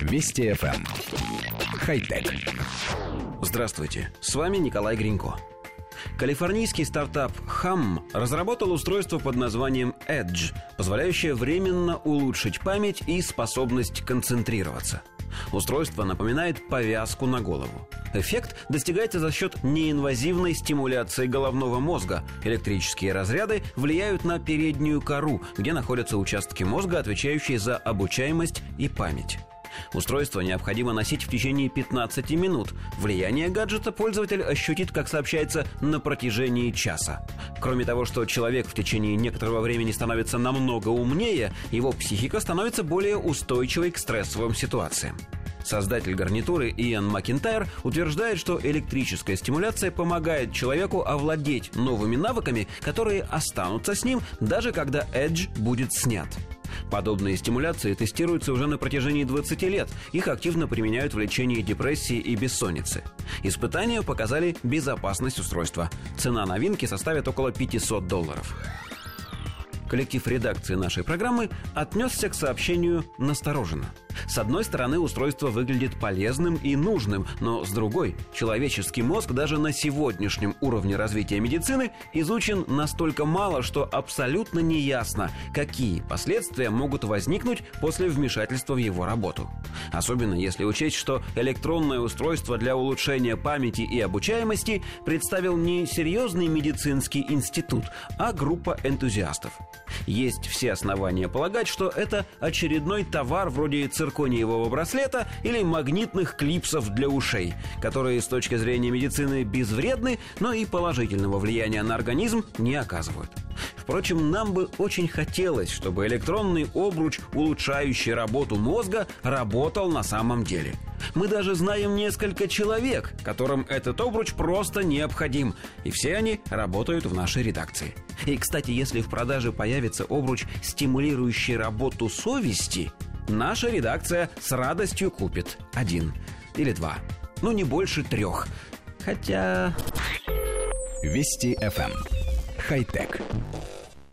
Вести FM. Эм. Хай-тек. Здравствуйте, с вами Николай Гринько. Калифорнийский стартап Hum разработал устройство под названием Edge, позволяющее временно улучшить память и способность концентрироваться. Устройство напоминает повязку на голову. Эффект достигается за счет неинвазивной стимуляции головного мозга. Электрические разряды влияют на переднюю кору, где находятся участки мозга, отвечающие за обучаемость и память. Устройство необходимо носить в течение 15 минут. Влияние гаджета пользователь ощутит, как сообщается, на протяжении часа. Кроме того, что человек в течение некоторого времени становится намного умнее, его психика становится более устойчивой к стрессовым ситуациям. Создатель гарнитуры Иэн Макинтайр утверждает, что электрическая стимуляция помогает человеку овладеть новыми навыками, которые останутся с ним, даже когда Edge будет снят. Подобные стимуляции тестируются уже на протяжении 20 лет. Их активно применяют в лечении депрессии и бессонницы. Испытания показали безопасность устройства. Цена новинки составит около 500 долларов. Коллектив редакции нашей программы отнесся к сообщению настороженно – с одной стороны, устройство выглядит полезным и нужным, но с другой, человеческий мозг даже на сегодняшнем уровне развития медицины изучен настолько мало, что абсолютно неясно, какие последствия могут возникнуть после вмешательства в его работу. Особенно если учесть, что электронное устройство для улучшения памяти и обучаемости представил не серьезный медицинский институт, а группа энтузиастов. Есть все основания полагать, что это очередной товар вроде циркониевого браслета или магнитных клипсов для ушей, которые с точки зрения медицины безвредны, но и положительного влияния на организм не оказывают. Впрочем, нам бы очень хотелось, чтобы электронный обруч, улучшающий работу мозга, работал на самом деле. Мы даже знаем несколько человек, которым этот обруч просто необходим, и все они работают в нашей редакции. И, кстати, если в продаже появится обруч, стимулирующий работу совести, наша редакция с радостью купит один или два. Ну, не больше трех. Хотя... Вести FM. Эм. Хай-тек.